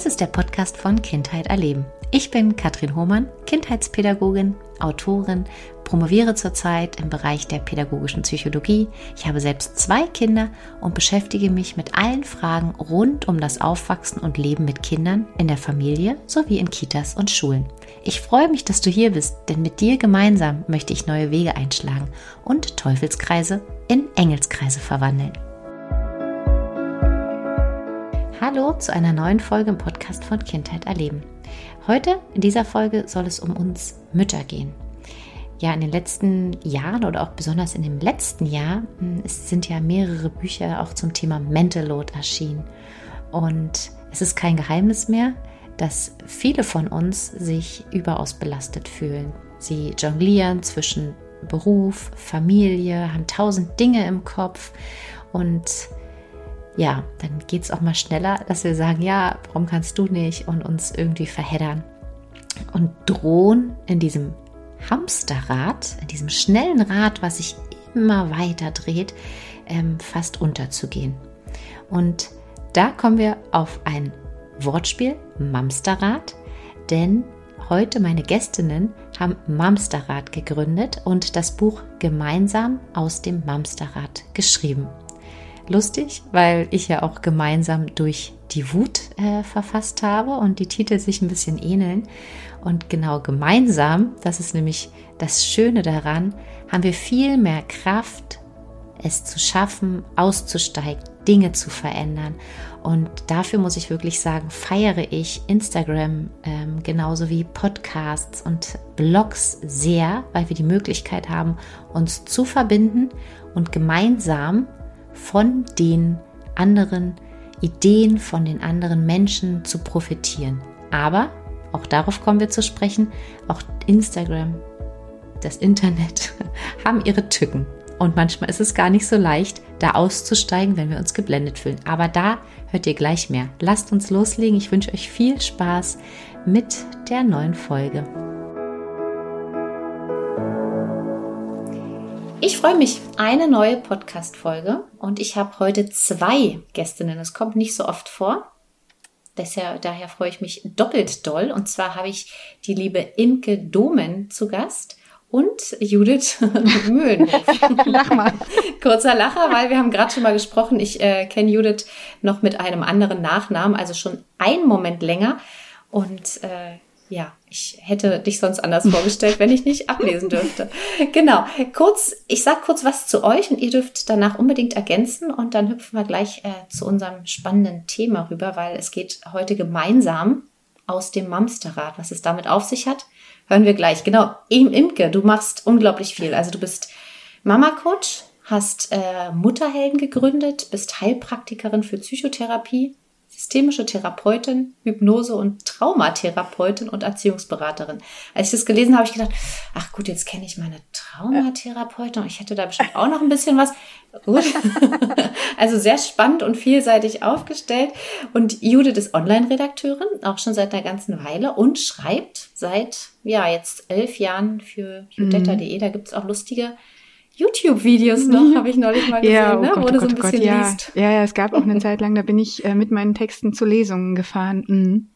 Das ist der Podcast von Kindheit erleben. Ich bin Katrin Hohmann, Kindheitspädagogin, Autorin, promoviere zurzeit im Bereich der pädagogischen Psychologie. Ich habe selbst zwei Kinder und beschäftige mich mit allen Fragen rund um das Aufwachsen und Leben mit Kindern in der Familie sowie in Kitas und Schulen. Ich freue mich, dass du hier bist, denn mit dir gemeinsam möchte ich neue Wege einschlagen und Teufelskreise in Engelskreise verwandeln. Hallo zu einer neuen Folge im Podcast von Kindheit erleben. Heute in dieser Folge soll es um uns Mütter gehen. Ja, in den letzten Jahren oder auch besonders in dem letzten Jahr hm, sind ja mehrere Bücher auch zum Thema Mental Load erschienen. Und es ist kein Geheimnis mehr, dass viele von uns sich überaus belastet fühlen. Sie jonglieren zwischen Beruf, Familie, haben tausend Dinge im Kopf und ja, dann geht es auch mal schneller, dass wir sagen, ja, warum kannst du nicht und uns irgendwie verheddern. Und drohen in diesem Hamsterrad, in diesem schnellen Rad, was sich immer weiter dreht, ähm, fast unterzugehen. Und da kommen wir auf ein Wortspiel, Mamsterrad, denn heute meine Gästinnen haben Mamsterrad gegründet und das Buch gemeinsam aus dem Mamsterrad geschrieben lustig, weil ich ja auch gemeinsam durch die Wut äh, verfasst habe und die Titel sich ein bisschen ähneln. Und genau gemeinsam, das ist nämlich das Schöne daran, haben wir viel mehr Kraft, es zu schaffen, auszusteigen, Dinge zu verändern. Und dafür muss ich wirklich sagen, feiere ich Instagram ähm, genauso wie Podcasts und Blogs sehr, weil wir die Möglichkeit haben, uns zu verbinden und gemeinsam von den anderen Ideen, von den anderen Menschen zu profitieren. Aber, auch darauf kommen wir zu sprechen, auch Instagram, das Internet haben ihre Tücken. Und manchmal ist es gar nicht so leicht, da auszusteigen, wenn wir uns geblendet fühlen. Aber da hört ihr gleich mehr. Lasst uns loslegen. Ich wünsche euch viel Spaß mit der neuen Folge. Ich freue mich, eine neue Podcast-Folge und ich habe heute zwei Gästinnen. Es kommt nicht so oft vor. Daher, daher freue ich mich doppelt doll. Und zwar habe ich die liebe Imke Domen zu Gast und Judith Möhlenhof. Lach mal. Kurzer Lacher, weil wir haben gerade schon mal gesprochen. Ich äh, kenne Judith noch mit einem anderen Nachnamen, also schon einen Moment länger. Und äh, ja, ich hätte dich sonst anders vorgestellt, wenn ich nicht ablesen dürfte. Genau. Kurz, ich sag kurz was zu euch und ihr dürft danach unbedingt ergänzen und dann hüpfen wir gleich äh, zu unserem spannenden Thema rüber, weil es geht heute gemeinsam aus dem Mamsterrad. Was es damit auf sich hat, hören wir gleich. Genau. Im Imke, du machst unglaublich viel. Also du bist Mama-Coach, hast äh, Mutterhelden gegründet, bist Heilpraktikerin für Psychotherapie, systemische Therapeutin, Hypnose- und Traumatherapeutin und Erziehungsberaterin. Als ich das gelesen habe, habe ich gedacht, ach gut, jetzt kenne ich meine Traumatherapeutin und ich hätte da bestimmt auch noch ein bisschen was. Gut. also sehr spannend und vielseitig aufgestellt. Und Judith ist Online-Redakteurin, auch schon seit einer ganzen Weile und schreibt seit, ja, jetzt elf Jahren für judetta.de. Da gibt es auch lustige YouTube-Videos noch, mhm. habe ich neulich mal gesehen, ja, oh ne? Gott, wo oh so ein bisschen Gott, ja. liest. Ja, ja, es gab auch eine Zeit lang, da bin ich äh, mit meinen Texten zu Lesungen gefahren. Mhm.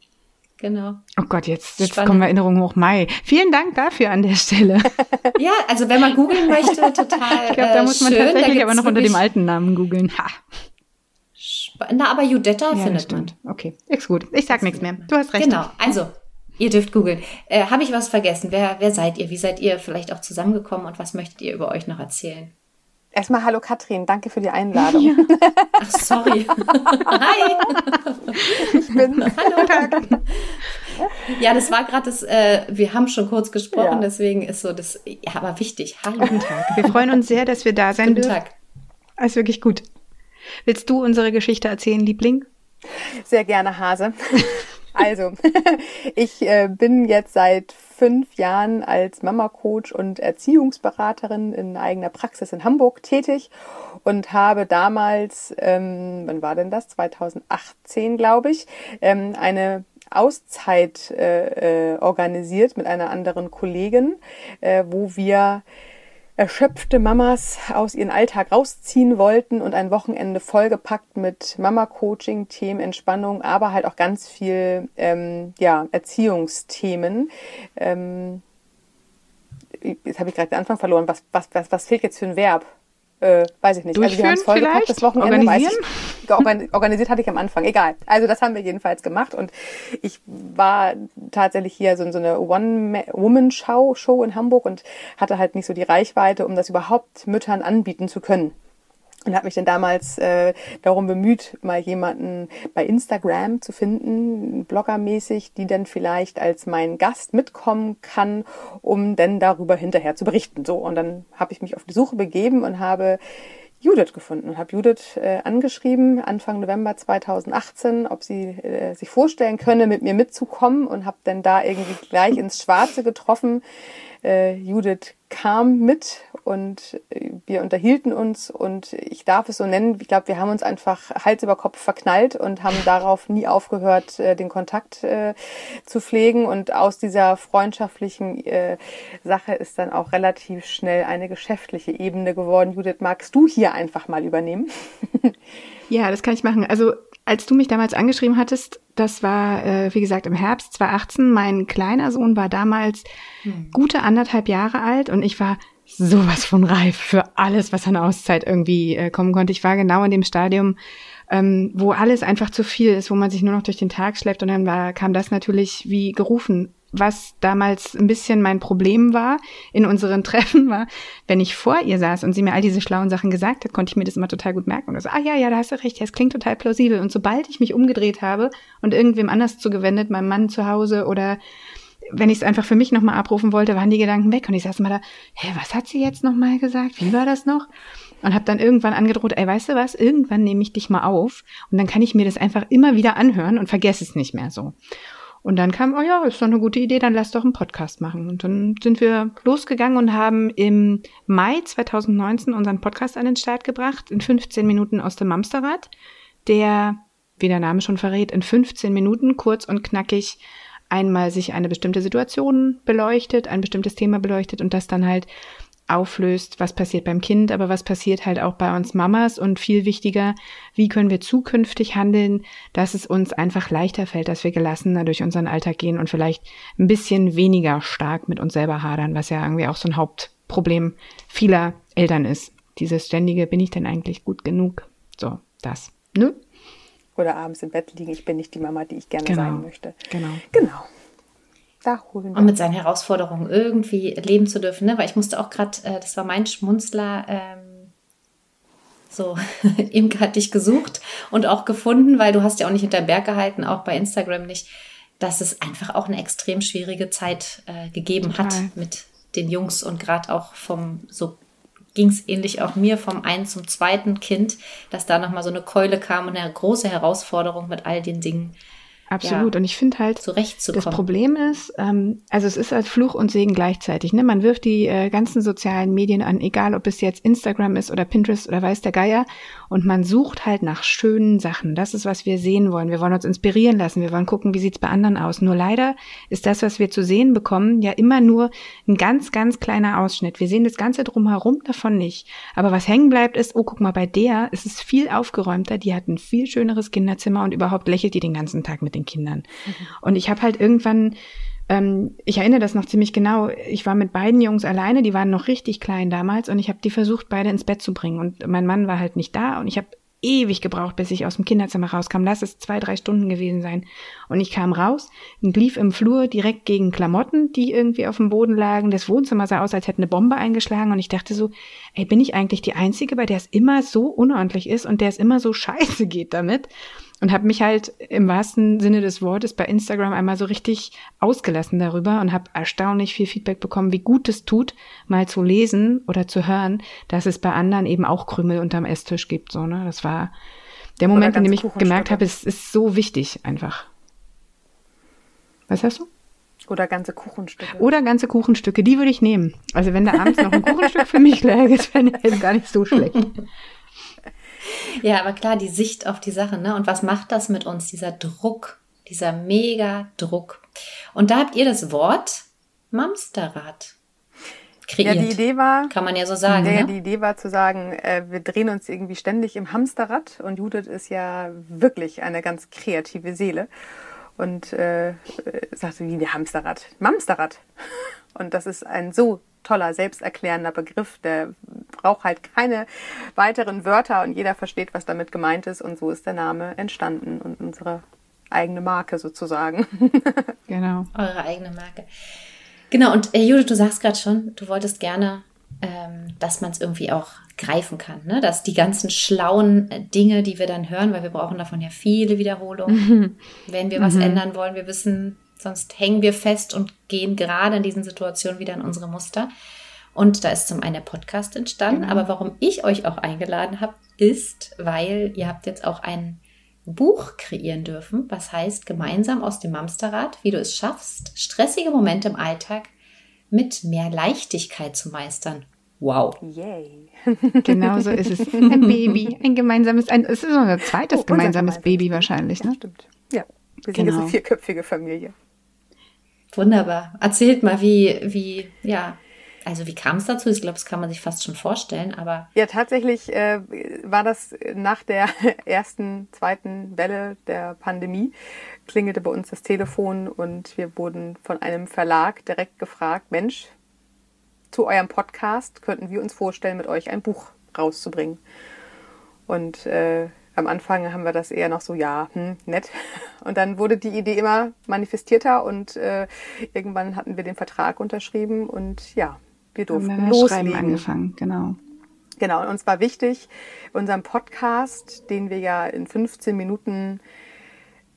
Genau. Oh Gott, jetzt, jetzt kommen Erinnerungen hoch. Mai. Vielen Dank dafür an der Stelle. ja, also wenn man googeln möchte, total. Ich glaube, da muss man schön. tatsächlich aber noch unter dem alten Namen googeln. Ha. Na, aber Judetta ja, findet man. Okay, ist gut. Ich sag nichts mehr. Du hast recht. Genau. Also, Ihr dürft googeln. Äh, Habe ich was vergessen? Wer, wer seid ihr? Wie seid ihr vielleicht auch zusammengekommen und was möchtet ihr über euch noch erzählen? Erstmal hallo Katrin, danke für die Einladung. Ja. Ach, sorry. Hi. Ich bin. Hallo. Tag. Ja, das war gerade das, äh, wir haben schon kurz gesprochen, ja. deswegen ist so das, ja, aber wichtig. Hallo. Guten Tag. Wir freuen uns sehr, dass wir da sein Guten dürfen. Tag. Das ist wirklich gut. Willst du unsere Geschichte erzählen, Liebling? Sehr gerne, Hase. Also, ich äh, bin jetzt seit fünf Jahren als Mama-Coach und Erziehungsberaterin in eigener Praxis in Hamburg tätig und habe damals, ähm, wann war denn das? 2018, glaube ich, ähm, eine Auszeit äh, äh, organisiert mit einer anderen Kollegin, äh, wo wir erschöpfte Mamas aus ihrem Alltag rausziehen wollten und ein Wochenende vollgepackt mit Mama-Coaching, Themen, Entspannung, aber halt auch ganz viel ähm, ja, Erziehungsthemen. Ähm, jetzt habe ich gerade den Anfang verloren. Was, was, was, was fehlt jetzt für ein Verb? Äh, weiß ich nicht. also wir haben es vollgepackt, das Wochenende. Weiß ich, organisiert hatte ich am Anfang, egal. Also das haben wir jedenfalls gemacht und ich war tatsächlich hier so, so eine One-Woman-Show Show in Hamburg und hatte halt nicht so die Reichweite, um das überhaupt Müttern anbieten zu können und habe mich dann damals äh, darum bemüht, mal jemanden bei Instagram zu finden, bloggermäßig, die dann vielleicht als mein Gast mitkommen kann, um dann darüber hinterher zu berichten. So und dann habe ich mich auf die Suche begeben und habe Judith gefunden und habe Judith äh, angeschrieben Anfang November 2018, ob sie äh, sich vorstellen könne, mit mir mitzukommen und habe dann da irgendwie gleich ins Schwarze getroffen. Äh, Judith kam mit und äh, wir unterhielten uns und ich darf es so nennen, ich glaube, wir haben uns einfach Hals über Kopf verknallt und haben darauf nie aufgehört, äh, den Kontakt äh, zu pflegen und aus dieser freundschaftlichen äh, Sache ist dann auch relativ schnell eine geschäftliche Ebene geworden. Judith, magst du hier einfach mal übernehmen? ja, das kann ich machen. Also als du mich damals angeschrieben hattest, das war, äh, wie gesagt, im Herbst 2018. Mein kleiner Sohn war damals hm. gute anderthalb Jahre alt und ich war sowas von reif für alles, was an Auszeit irgendwie äh, kommen konnte. Ich war genau in dem Stadium, ähm, wo alles einfach zu viel ist, wo man sich nur noch durch den Tag schleppt und dann war, kam das natürlich wie gerufen. Was damals ein bisschen mein Problem war in unseren Treffen war, wenn ich vor ihr saß und sie mir all diese schlauen Sachen gesagt hat, konnte ich mir das immer total gut merken und so, ah ja, ja, da hast du recht, das klingt total plausibel. Und sobald ich mich umgedreht habe und irgendwem anders zugewendet, meinem Mann zu Hause oder wenn ich es einfach für mich nochmal abrufen wollte, waren die Gedanken weg und ich saß mal da, hä, was hat sie jetzt nochmal gesagt? Wie war das noch? Und habe dann irgendwann angedroht, ey, weißt du was, irgendwann nehme ich dich mal auf und dann kann ich mir das einfach immer wieder anhören und vergesse es nicht mehr so. Und dann kam, oh ja, ist doch eine gute Idee, dann lass doch einen Podcast machen. Und dann sind wir losgegangen und haben im Mai 2019 unseren Podcast an den Start gebracht, in 15 Minuten aus dem Mamsterrad, der, wie der Name schon verrät, in 15 Minuten kurz und knackig einmal sich eine bestimmte Situation beleuchtet, ein bestimmtes Thema beleuchtet und das dann halt auflöst, was passiert beim Kind, aber was passiert halt auch bei uns Mamas und viel wichtiger, wie können wir zukünftig handeln, dass es uns einfach leichter fällt, dass wir gelassener durch unseren Alltag gehen und vielleicht ein bisschen weniger stark mit uns selber hadern, was ja irgendwie auch so ein Hauptproblem vieler Eltern ist. Dieses ständige, bin ich denn eigentlich gut genug? So, das. Ne? oder abends im Bett liegen, ich bin nicht die Mama, die ich gerne genau. sein möchte. Genau. Genau. Da holen wir. Und mit seinen Herausforderungen irgendwie leben zu dürfen, ne? Weil ich musste auch gerade, äh, das war mein Schmunzler, ähm, so, Imke hat dich gesucht und auch gefunden, weil du hast ja auch nicht hinterm Berg gehalten, auch bei Instagram nicht, dass es einfach auch eine extrem schwierige Zeit äh, gegeben Total. hat mit den Jungs und gerade auch vom so ging es ähnlich auch mir vom einen zum zweiten Kind, dass da nochmal so eine Keule kam und eine große Herausforderung mit all den Dingen, Absolut. Ja, und ich finde halt, das Problem ist, ähm, also es ist als Fluch und Segen gleichzeitig. Ne? Man wirft die äh, ganzen sozialen Medien an, egal ob es jetzt Instagram ist oder Pinterest oder weiß der Geier, und man sucht halt nach schönen Sachen. Das ist, was wir sehen wollen. Wir wollen uns inspirieren lassen. Wir wollen gucken, wie sieht's bei anderen aus. Nur leider ist das, was wir zu sehen bekommen, ja immer nur ein ganz, ganz kleiner Ausschnitt. Wir sehen das Ganze drumherum davon nicht. Aber was hängen bleibt, ist, oh, guck mal, bei der ist es viel aufgeräumter. Die hat ein viel schöneres Kinderzimmer und überhaupt lächelt die den ganzen Tag mit den Kindern. Mhm. Und ich habe halt irgendwann ähm, ich erinnere das noch ziemlich genau. Ich war mit beiden Jungs alleine, die waren noch richtig klein damals und ich habe die versucht, beide ins Bett zu bringen. Und mein Mann war halt nicht da und ich habe ewig gebraucht, bis ich aus dem Kinderzimmer rauskam. Lass es zwei, drei Stunden gewesen sein. Und ich kam raus und lief im Flur direkt gegen Klamotten, die irgendwie auf dem Boden lagen. Das Wohnzimmer sah aus, als hätte eine Bombe eingeschlagen. Und ich dachte so, ey, bin ich eigentlich die Einzige, bei der es immer so unordentlich ist und der es immer so scheiße geht damit? Und habe mich halt im wahrsten Sinne des Wortes bei Instagram einmal so richtig ausgelassen darüber und habe erstaunlich viel Feedback bekommen, wie gut es tut, mal zu lesen oder zu hören, dass es bei anderen eben auch Krümel unterm Esstisch gibt. So, ne? Das war der Moment, in dem ich gemerkt habe, es ist so wichtig einfach. Was hast du? Oder ganze Kuchenstücke. Oder ganze Kuchenstücke, die würde ich nehmen. Also wenn da abends noch ein Kuchenstück für mich läge, das wäre gar nicht so schlecht. Ja, aber klar, die Sicht auf die Sache, ne? Und was macht das mit uns, dieser Druck, dieser mega Druck? Und da habt ihr das Wort Mamsterrad. kreiert. Ja, die Idee war, kann man ja so sagen. Ja, ne? die Idee war zu sagen, äh, wir drehen uns irgendwie ständig im Hamsterrad und Judith ist ja wirklich eine ganz kreative Seele und äh, sagte, wie der Hamsterrad, Mamsterrad. Und das ist ein so toller, selbsterklärender Begriff, der braucht halt keine weiteren Wörter und jeder versteht, was damit gemeint ist und so ist der Name entstanden und unsere eigene Marke sozusagen. genau. Eure eigene Marke. Genau, und äh, Judith, du sagst gerade schon, du wolltest gerne, ähm, dass man es irgendwie auch greifen kann, ne? dass die ganzen schlauen äh, Dinge, die wir dann hören, weil wir brauchen davon ja viele Wiederholungen, wenn wir was ändern wollen, wir wissen, sonst hängen wir fest und gehen gerade in diesen Situationen wieder in unsere Muster. Und da ist zum einen der Podcast entstanden, Genau. aber warum ich euch auch eingeladen habe, ist, weil ihr habt jetzt auch ein Buch kreieren dürfen, was heißt gemeinsam aus dem Mamsterrad, wie du es schaffst, stressige Momente im Alltag mit mehr Leichtigkeit zu meistern. Wow. Yay. Genau so ist es. Ein Baby, ein gemeinsames, ein, es ist so ein zweites Oh, unser gemeinsames gemeinsames Baby wahrscheinlich, Ja, ne? stimmt. Ja, wir sind Genau. jetzt eine vierköpfige Familie. Wunderbar. Erzählt mal, wie, wie, ja, also wie kam es dazu? Ich glaube, das kann man sich fast schon vorstellen, aber Ja, tatsächlich äh, war das nach der ersten, zweiten Welle der Pandemie, klingelte bei uns das Telefon und wir wurden von einem Verlag direkt gefragt, Mensch, zu eurem Podcast könnten wir uns vorstellen, mit euch ein Buch rauszubringen. Und äh, am Anfang haben wir das eher noch so, ja, hm, nett. Und dann wurde die Idee immer manifestierter und äh, irgendwann hatten wir den Vertrag unterschrieben und ja, wir Haben durften wir das Schreiben loslegen. angefangen, genau. Genau, und uns war wichtig, unseren Podcast, den wir ja in 15 Minuten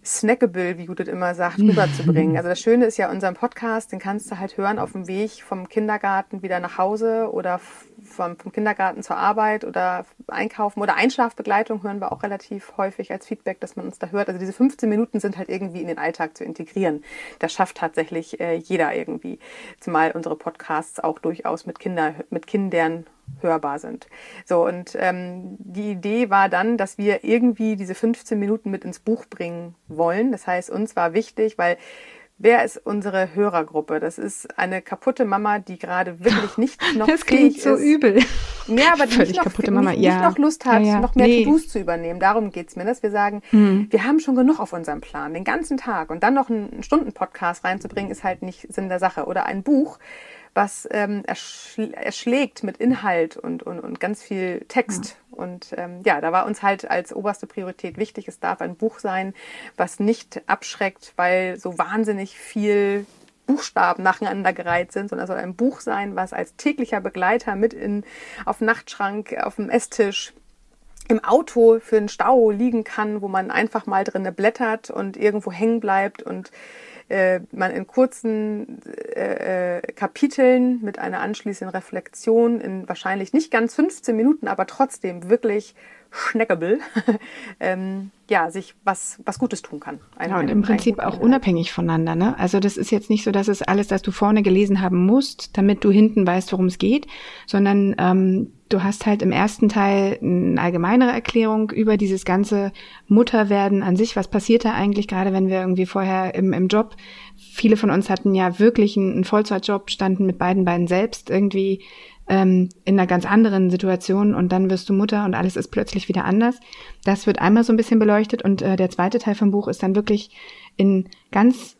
snackable, wie Judith immer sagt, rüberzubringen. Also das Schöne ist ja, unseren Podcast, den kannst du halt hören auf dem Weg vom Kindergarten wieder nach Hause oder vom, vom Kindergarten zur Arbeit oder einkaufen oder Einschlafbegleitung hören wir auch relativ häufig als Feedback, dass man uns da hört. Also diese 15 Minuten sind halt irgendwie in den Alltag zu integrieren. Das schafft tatsächlich äh, jeder irgendwie. Zumal unsere Podcasts auch durchaus mit Kinder, mit Kindern hörbar sind. So, und ähm, die Idee war dann, dass wir irgendwie diese 15 Minuten mit ins Buch bringen wollen. Das heißt, uns war wichtig, weil wer ist unsere Hörergruppe? Das ist eine kaputte Mama, die gerade wirklich nicht noch Das klingt so ist. übel. Ja, aber die Völlig nicht noch, kaputte nicht, Mama, nicht ja. noch Lust hat, Ja, ja. noch mehr Nee. To-Dos zu übernehmen. Darum geht's mir, dass wir sagen, Mhm. wir haben schon genug auf unserem Plan, den ganzen Tag. Und dann noch einen Stunden-Podcast reinzubringen, ist halt nicht Sinn der Sache. Oder ein Buch, was ähm, erschl erschlägt mit Inhalt und, und, und ganz viel Text. Und ähm, ja, da war uns halt als oberste Priorität wichtig, es darf ein Buch sein, was nicht abschreckt, weil so wahnsinnig viel Buchstaben nacheinander gereiht sind, sondern es soll ein Buch sein, was als täglicher Begleiter mit in, auf dem Nachtschrank, auf dem Esstisch, im Auto für den Stau liegen kann, wo man einfach mal drinne blättert und irgendwo hängen bleibt und äh, man in kurzen äh, äh, Kapiteln mit einer anschließenden Reflexion in wahrscheinlich nicht ganz 15 Minuten, aber trotzdem wirklich schneckable, ähm, ja, sich was, was Gutes tun kann. Ein- Ja, und im Prinzip auch unabhängig voneinander. Ne? Also das ist jetzt nicht so, dass es alles, das du vorne gelesen haben musst, damit du hinten weißt, worum es geht, sondern ähm, du hast halt im ersten Teil eine allgemeinere Erklärung über dieses ganze Mutterwerden an sich. Was passiert da eigentlich, gerade wenn wir irgendwie vorher im, im Job, viele von uns hatten ja wirklich einen, einen Vollzeitjob, standen mit beiden Beinen selbst irgendwie ähm, in einer ganz anderen Situation und dann wirst du Mutter und alles ist plötzlich wieder anders. Das wird einmal so ein bisschen beleuchtet und äh, der zweite Teil vom Buch ist dann wirklich in ganz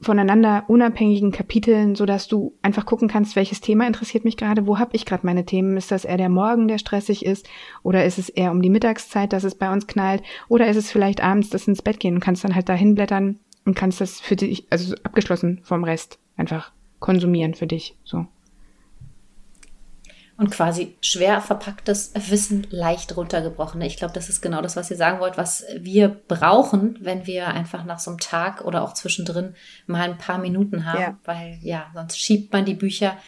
voneinander unabhängigen Kapiteln, so dass du einfach gucken kannst, welches Thema interessiert mich gerade, wo habe ich gerade meine Themen? Ist das eher der Morgen, der stressig ist, oder ist es eher um die Mittagszeit, dass es bei uns knallt, oder ist es vielleicht abends das ins Bett gehen und kannst dann halt da hinblättern und kannst das für dich, also abgeschlossen vom Rest, einfach konsumieren für dich, so. Und quasi schwer verpacktes Wissen leicht runtergebrochen. Ich glaube, das ist genau das, was ihr sagen wollt, was wir brauchen, wenn wir einfach nach so einem Tag oder auch zwischendrin mal ein paar Minuten haben, Ja. weil ja, sonst schiebt man die Bücher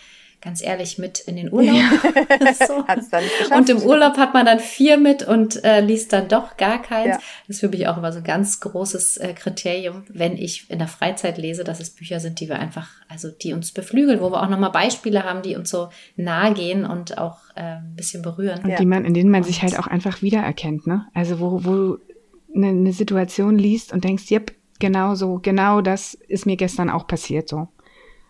ganz ehrlich mit in den Urlaub. so. Hat's dann geschafft. Und im Urlaub hat man dann vier mit und äh, liest dann doch gar keins. Ja. Das ist für mich auch immer so ein ganz großes äh, Kriterium, wenn ich in der Freizeit lese, dass es Bücher sind, die wir einfach, also die uns beflügeln, wo wir auch nochmal Beispiele haben, die uns so nahe gehen und auch äh, ein bisschen berühren. Und Ja. die man, in denen man sich halt auch einfach wiedererkennt, ne? Also wo, wo du eine, eine Situation liest und denkst, yep, genau so, genau das ist mir gestern auch passiert, so.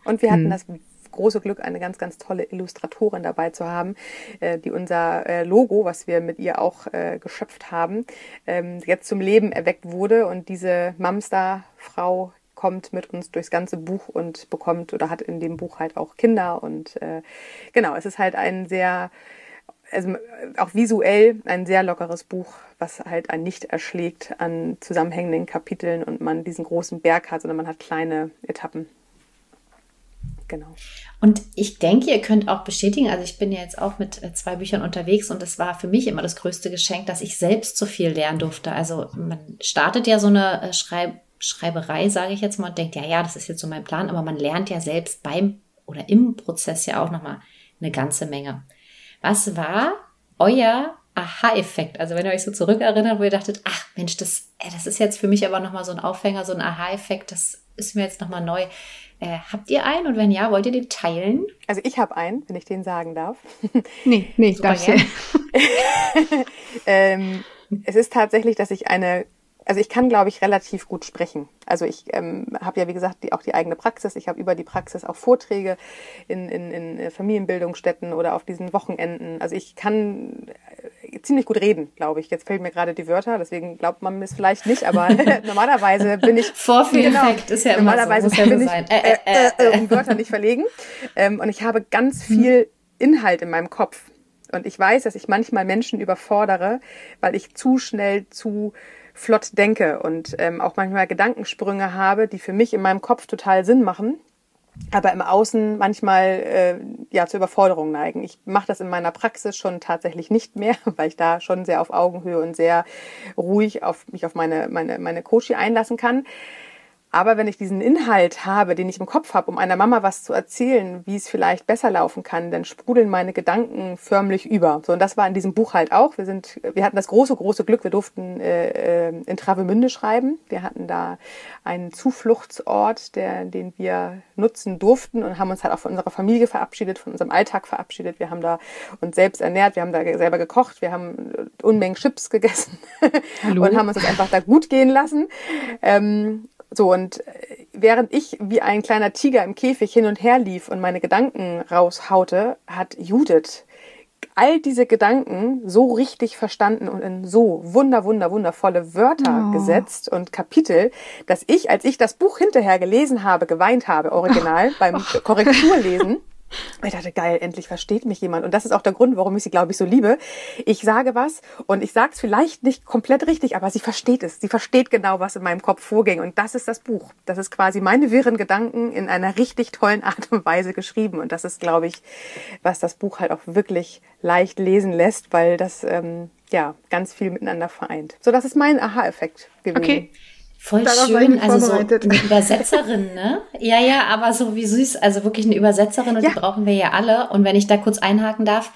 Und wir hatten Hm. das große Glück, eine ganz, ganz tolle Illustratorin dabei zu haben, äh, die unser äh, Logo, was wir mit ihr auch äh, geschöpft haben, ähm, jetzt zum Leben erweckt wurde. Und diese Mamster-Frau kommt mit uns durchs ganze Buch und bekommt oder hat in dem Buch halt auch Kinder. Und genau, es ist halt ein sehr also auch visuell ein sehr lockeres Buch, was halt einen nicht erschlägt an zusammenhängenden Kapiteln und man diesen großen Berg hat, sondern man hat kleine Etappen. Genau. Und ich denke, ihr könnt auch bestätigen, also ich bin ja jetzt auch mit äh, zwei Büchern unterwegs und es war für mich immer das größte Geschenk, dass ich selbst so viel lernen durfte. Also man startet ja so eine äh, Schreib Schreiberei, sage ich jetzt mal, und denkt, ja, ja, das ist jetzt so mein Plan, aber man lernt ja selbst beim oder im Prozess ja auch nochmal eine ganze Menge. Was war euer Aha-Effekt? Also wenn ihr euch so zurückerinnert, wo ihr dachtet, ach Mensch, das, ey, das ist jetzt für mich aber nochmal so ein Aufhänger, so ein Aha-Effekt, das ist mir jetzt nochmal neu. Äh, habt ihr einen und wenn ja, wollt ihr den teilen? Also ich habe einen, wenn ich den sagen darf. Nee, nee, darf ja. ähm, es ist tatsächlich, dass ich eine also ich kann, glaube ich, relativ gut sprechen. Also ich ähm, habe ja, wie gesagt, die, auch die eigene Praxis. Ich habe über die Praxis auch Vorträge in, in, in äh, Familienbildungsstätten oder auf diesen Wochenenden. Also ich kann äh, ziemlich gut reden, glaube ich. Jetzt fehlen mir gerade die Wörter, deswegen glaubt man es vielleicht nicht, aber normalerweise bin ich... Vorführeffekt genau, ist ja immer normalerweise so. Normalerweise bin ich äh, äh, äh, um Wörter nicht verlegen. Ähm, und ich habe ganz viel Inhalt in meinem Kopf. Und ich weiß, dass ich manchmal Menschen überfordere, weil ich zu schnell zu flott denke und ähm, auch manchmal Gedankensprünge habe, die für mich in meinem Kopf total Sinn machen, aber im Außen manchmal äh, ja zur Überforderung neigen. Ich mache das in meiner Praxis schon tatsächlich nicht mehr, weil ich da schon sehr auf Augenhöhe und sehr ruhig auf mich auf meine meine meine Coachie einlassen kann. Aber wenn ich diesen Inhalt habe, den ich im Kopf habe, um einer Mama was zu erzählen, wie es vielleicht besser laufen kann, dann sprudeln meine Gedanken förmlich über. So, und das war in diesem Buch halt auch. Wir sind, wir hatten das große, große Glück, wir durften äh, äh in Travemünde schreiben. Wir hatten da einen Zufluchtsort, der, den wir nutzen durften und haben uns halt auch von unserer Familie verabschiedet, von unserem Alltag verabschiedet. Wir haben da uns selbst ernährt, wir haben da selber gekocht, wir haben Unmengen Chips gegessen und haben uns das einfach da gut gehen lassen. Ähm, so, und äh, während ich wie ein kleiner Tiger im Käfig hin und her lief und meine Gedanken raushaute, hat Judith all diese Gedanken so richtig verstanden und in so wunder, wunder, wundervolle Wörter oh. gesetzt und Kapitel, dass ich, als ich das Buch hinterher gelesen habe, geweint habe, original, oh. beim Korrekturlesen. Ich dachte, geil, endlich versteht mich jemand. Und das ist auch der Grund, warum ich sie, glaube ich, so liebe. Ich sage was und ich sage es vielleicht nicht komplett richtig, aber sie versteht es. Sie versteht genau, was in meinem Kopf vorging. Und das ist das Buch. Das ist quasi meine wirren Gedanken in einer richtig tollen Art und Weise geschrieben. Und das ist, glaube ich, was das Buch halt auch wirklich leicht lesen lässt, weil das ähm, ja ganz viel miteinander vereint. So, das ist mein Aha-Effekt gewesen. Okay. Voll Darauf schön, also so eine Übersetzerin, ne? Ja, ja, aber so wie süß, also wirklich eine Übersetzerin und ja. die brauchen wir ja alle. Und wenn ich da kurz einhaken darf,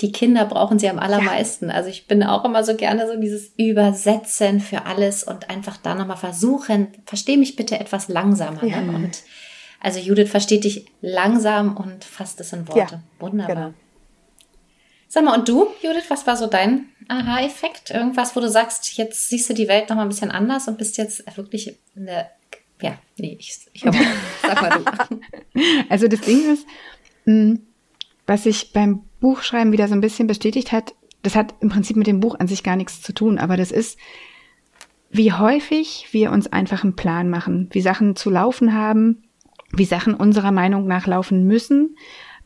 die Kinder brauchen sie am allermeisten. Ja. Also ich bin auch immer so gerne so dieses Übersetzen für alles und einfach da nochmal versuchen, versteh mich bitte etwas langsamer. Ja. Ne? Und also Judith versteht dich langsam und fasst es in Worte. Wunderbar. Genau. Sag mal, und du, Judith, was war so dein Aha-Effekt? Irgendwas, wo du sagst, jetzt siehst du die Welt noch mal ein bisschen anders und bist jetzt wirklich in der, ja, nee, ich, ich hab, sag mal du. Also das Ding ist, hm, was sich beim Buchschreiben wieder so ein bisschen bestätigt hat, das hat im Prinzip mit dem Buch an sich gar nichts zu tun, aber das ist, wie häufig wir uns einfach einen Plan machen, wie Sachen zu laufen haben, wie Sachen unserer Meinung nach laufen müssen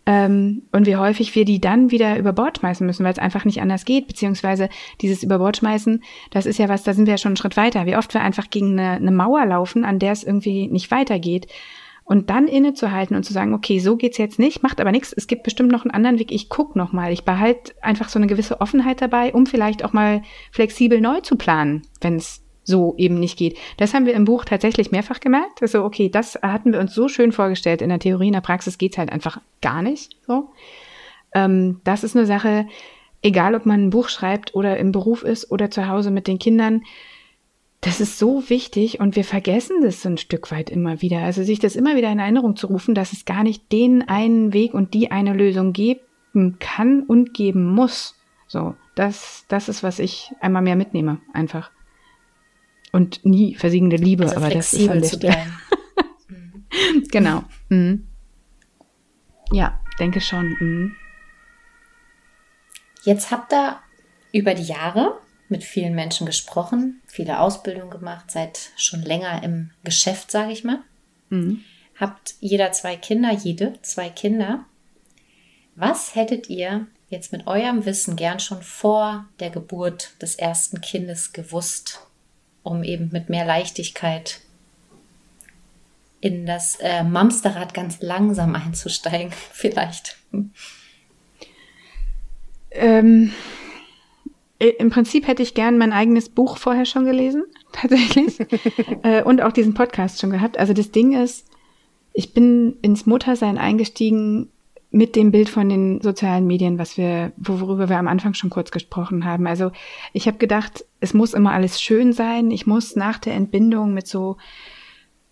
ähm, und wie häufig wir die dann wieder über Bord schmeißen müssen, weil es einfach nicht anders geht, beziehungsweise dieses über Bord schmeißen, das ist ja was, da sind wir ja schon einen Schritt weiter. Wie oft wir einfach gegen eine, eine Mauer laufen, an der es irgendwie nicht weitergeht. Und dann innezuhalten und zu sagen, okay, so geht's jetzt nicht, macht aber nichts, es gibt bestimmt noch einen anderen Weg, ich guck noch mal, ich behalte einfach so eine gewisse Offenheit dabei, um vielleicht auch mal flexibel neu zu planen, wenn es so eben nicht geht. Das haben wir im Buch tatsächlich mehrfach gemerkt. Also, okay, das hatten wir uns so schön vorgestellt. In der Theorie, in der Praxis geht's halt einfach gar nicht so. Ähm, das ist eine Sache, egal ob man ein Buch schreibt oder im Beruf ist oder zu Hause mit den Kindern. Das ist so wichtig und wir vergessen das so ein Stück weit immer wieder. Also sich das immer wieder in Erinnerung zu rufen, dass es gar nicht den einen Weg und die eine Lösung geben kann und geben muss. So, das, das ist, was ich einmal mehr mitnehme, einfach und nie versiegende Liebe, also aber das ist Stelle. genau. Mhm. Ja, denke schon. Mhm. Jetzt habt ihr über die Jahre mit vielen Menschen gesprochen, viele Ausbildungen gemacht, seid schon länger im Geschäft, sage ich mal. Mhm. Habt jeder zwei Kinder, jede zwei Kinder. Was hättet ihr jetzt mit eurem Wissen gern schon vor der Geburt des ersten Kindes gewusst, um eben mit mehr Leichtigkeit in das äh, Mamsterrad ganz langsam einzusteigen, vielleicht? Ähm, Im Prinzip hätte ich gern mein eigenes Buch vorher schon gelesen, tatsächlich. äh, und auch diesen Podcast schon gehabt. Also das Ding ist, ich bin ins Muttersein eingestiegen mit dem Bild von den sozialen Medien, was wir, worüber wir am Anfang schon kurz gesprochen haben. Also ich habe gedacht, es muss immer alles schön sein. Ich muss nach der Entbindung mit so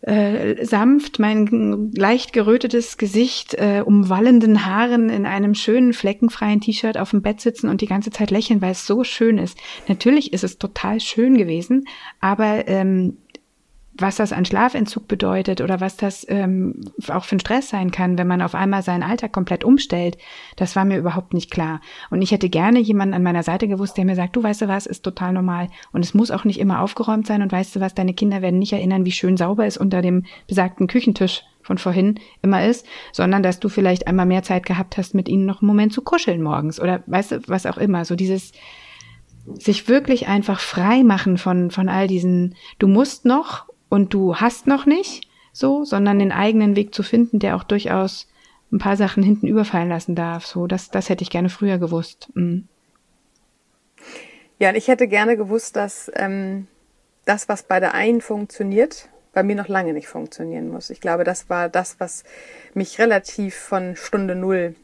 äh, sanft mein leicht gerötetes Gesicht äh, umwallenden Haaren in einem schönen fleckenfreien T-Shirt auf dem Bett sitzen und die ganze Zeit lächeln, weil es so schön ist. Natürlich ist es total schön gewesen, aber ähm, was das an Schlafentzug bedeutet oder was das ähm, auch für ein Stress sein kann, wenn man auf einmal seinen Alltag komplett umstellt, das war mir überhaupt nicht klar. Und ich hätte gerne jemanden an meiner Seite gewusst, der mir sagt, du weißt du was, ist total normal. Und es muss auch nicht immer aufgeräumt sein und weißt du was, deine Kinder werden nicht erinnern, wie schön sauber es unter dem besagten Küchentisch von vorhin immer ist, sondern dass du vielleicht einmal mehr Zeit gehabt hast, mit ihnen noch einen Moment zu kuscheln morgens oder weißt du, was auch immer. So dieses sich wirklich einfach frei machen von, von all diesen, du musst noch und du hast noch nicht so, sondern den eigenen Weg zu finden, der auch durchaus ein paar Sachen hinten überfallen lassen darf. So, das, das hätte ich gerne früher gewusst. Mhm. Ja, ich hätte gerne gewusst, dass ähm, das, was bei der einen funktioniert, bei mir noch lange nicht funktionieren muss. Ich glaube, das war das, was mich relativ von Stunde Null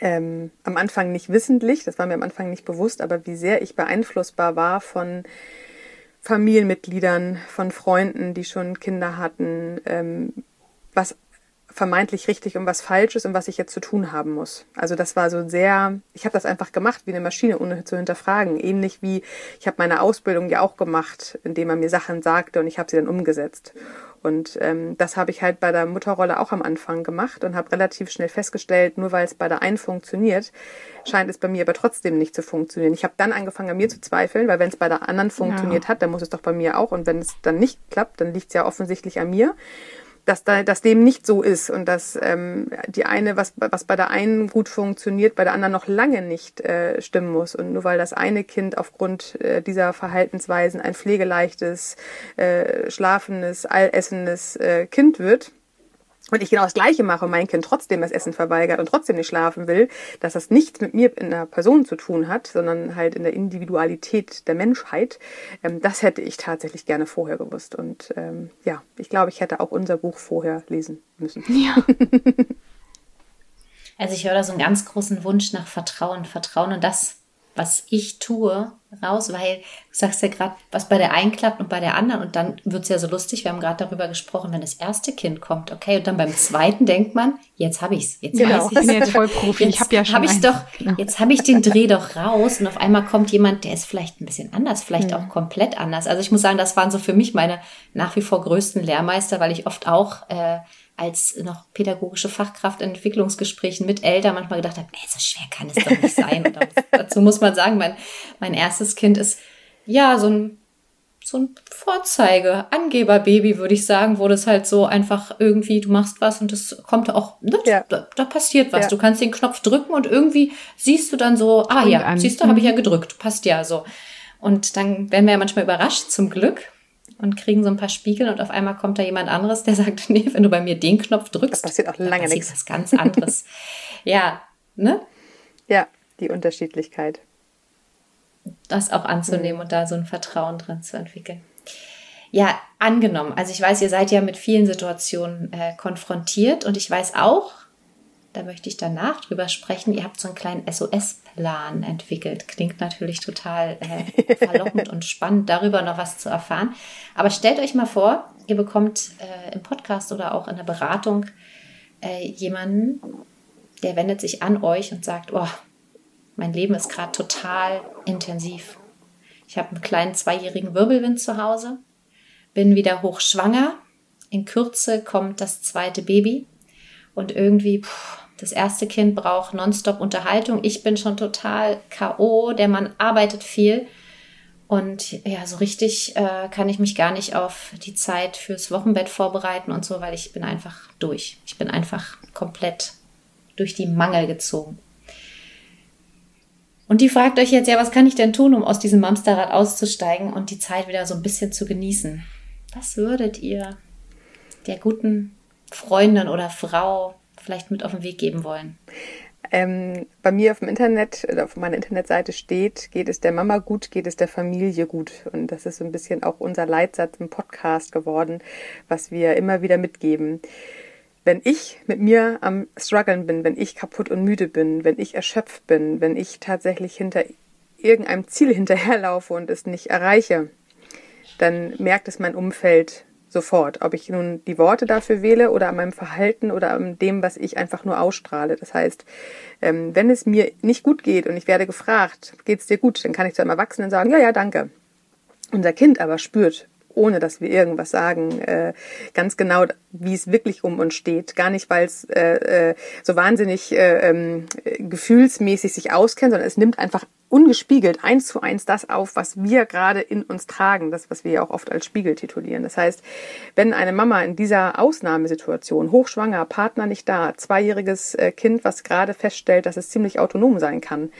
ähm, am Anfang nicht wissentlich, das war mir am Anfang nicht bewusst, aber wie sehr ich beeinflussbar war von Familienmitgliedern, von Freunden, die schon Kinder hatten, ähm, was vermeintlich richtig und was falsch ist und was ich jetzt zu tun haben muss. Also das war so sehr, ich habe das einfach gemacht wie eine Maschine, ohne zu hinterfragen. Ähnlich wie ich habe meine Ausbildung ja auch gemacht, indem man mir Sachen sagte und ich habe sie dann umgesetzt. Und ähm, das habe ich halt bei der Mutterrolle auch am Anfang gemacht und habe relativ schnell festgestellt, nur weil es bei der einen funktioniert, scheint es bei mir aber trotzdem nicht zu funktionieren. Ich habe dann angefangen, an mir zu zweifeln, weil wenn es bei der anderen funktioniert ja. hat, dann muss es doch bei mir auch. Und wenn es dann nicht klappt, dann liegt es ja offensichtlich an mir dass, da, dass dem nicht so ist und dass ähm, die eine, was, was bei der einen gut funktioniert, bei der anderen noch lange nicht äh, stimmen muss. Und nur weil das eine Kind aufgrund äh, dieser Verhaltensweisen ein pflegeleichtes, äh, schlafendes, allessendes äh, Kind wird, und ich genau das Gleiche mache und mein Kind trotzdem das Essen verweigert und trotzdem nicht schlafen will, dass das nichts mit mir in der Person zu tun hat, sondern halt in der Individualität der Menschheit, ähm, das hätte ich tatsächlich gerne vorher gewusst. Und ähm, ja, ich glaube, ich hätte auch unser Buch vorher lesen müssen. Ja. also ich höre da so einen ganz großen Wunsch nach Vertrauen, Vertrauen und das was ich tue, raus, weil du sagst ja gerade, was bei der einen klappt und bei der anderen und dann wird es ja so lustig, wir haben gerade darüber gesprochen, wenn das erste Kind kommt, okay, und dann beim zweiten denkt man, jetzt habe ich's, jetzt genau, weiß ich's. Ich bin jetzt voll Profi, jetzt ich habe ja schon hab ich's doch, genau. Jetzt habe ich den Dreh doch raus und auf einmal kommt jemand, der ist vielleicht ein bisschen anders, vielleicht mhm. auch komplett anders. Also ich muss sagen, das waren so für mich meine nach wie vor größten Lehrmeister, weil ich oft auch äh, als noch pädagogische Fachkraft in Entwicklungsgesprächen mit Eltern manchmal gedacht habe, nee, so schwer kann es doch nicht sein. Und dazu muss man sagen, mein, mein erstes Kind ist ja so ein so ein Vorzeige, Angeberbaby, würde ich sagen, wo das halt so einfach irgendwie, du machst was und das kommt auch, ne, ja. da, da, passiert was. Ja. Du kannst den Knopf drücken und irgendwie siehst du dann so, ah ja, siehst du, habe ich ja mhm. gedrückt, passt ja so. Und dann werden wir ja manchmal überrascht, zum Glück, und kriegen so ein paar Spiegel und auf einmal kommt da jemand anderes, der sagt, nee, wenn du bei mir den Knopf drückst, das passiert auch lange nichts. was ganz anderes. ja, ne? Ja, die Unterschiedlichkeit. Das auch anzunehmen mhm. und da so ein Vertrauen drin zu entwickeln. Ja, angenommen. Also ich weiß, ihr seid ja mit vielen Situationen äh, konfrontiert und ich weiß auch, da möchte ich danach drüber sprechen. Ihr habt so einen kleinen SOS-Plan entwickelt. Klingt natürlich total äh, verlockend und spannend, darüber noch was zu erfahren. Aber stellt euch mal vor, ihr bekommt äh, im Podcast oder auch in der Beratung äh, jemanden, der wendet sich an euch und sagt, oh, mein Leben ist gerade total intensiv. Ich habe einen kleinen zweijährigen Wirbelwind zu Hause, bin wieder hochschwanger. In Kürze kommt das zweite Baby Und irgendwie, pff, das erste Kind braucht nonstop Unterhaltung. Ich bin schon total K.O., der Mann arbeitet viel. Und ja, so richtig äh, kann ich mich gar nicht auf die Zeit fürs Wochenbett vorbereiten und so, weil ich bin einfach durch. Ich bin einfach komplett durch die Mangel gezogen. Und die fragt euch jetzt, ja, was kann ich denn tun, um aus diesem Mamsterrad auszusteigen und die Zeit wieder so ein bisschen zu genießen? Was würdet ihr der guten Freundin oder Frau vielleicht mit auf den Weg geben wollen? Ähm, bei mir auf dem Internet, auf meiner Internetseite steht, geht es der Mama gut, geht es der Familie gut. Und das ist so ein bisschen auch unser Leitsatz im Podcast geworden, was wir immer wieder mitgeben. Wenn ich mit mir am struggeln bin, wenn ich kaputt und müde bin, wenn ich erschöpft bin, wenn ich tatsächlich hinter irgendeinem Ziel hinterherlaufe und es nicht erreiche, dann merkt es mein Umfeld sofort, ob ich nun die Worte dafür wähle oder an meinem Verhalten oder an dem, was ich einfach nur ausstrahle. Das heißt, ähm, wenn es mir nicht gut geht und ich werde gefragt, geht's dir gut, dann kann ich zu einem Erwachsenen sagen, ja, ja, danke. Unser Kind aber spürt, ohne dass wir irgendwas sagen, äh, ganz genau, wie es wirklich um uns steht. Gar nicht, weil es äh, äh, so wahnsinnig äh, äh, gefühlsmäßig sich auskennt, sondern es nimmt einfach ungespiegelt eins zu eins das auf, was wir gerade in uns tragen, das, was wir ja auch oft als Spiegel titulieren. Das heißt, wenn eine Mama in dieser Ausnahmesituation, hochschwanger, Partner nicht da, zweijähriges äh, Kind, was gerade feststellt, dass es ziemlich autonom sein kann,